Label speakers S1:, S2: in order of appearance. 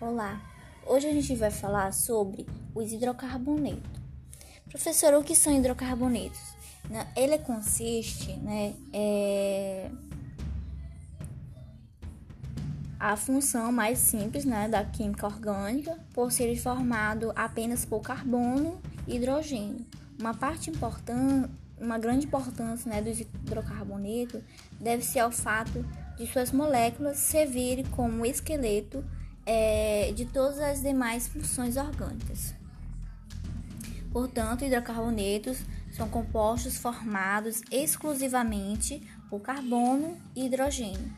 S1: Olá, hoje a gente vai falar sobre os hidrocarbonetos. Professor, o que são hidrocarbonetos? Ele consiste, né, é... a função mais simples, né, da química orgânica, por ser formado apenas por carbono e hidrogênio. Uma parte importante, uma grande importância, né, dos hidrocarbonetos deve-se ao fato de suas moléculas servirem como esqueleto é, de todas as demais funções orgânicas. Portanto, hidrocarbonetos são compostos formados exclusivamente por carbono e hidrogênio.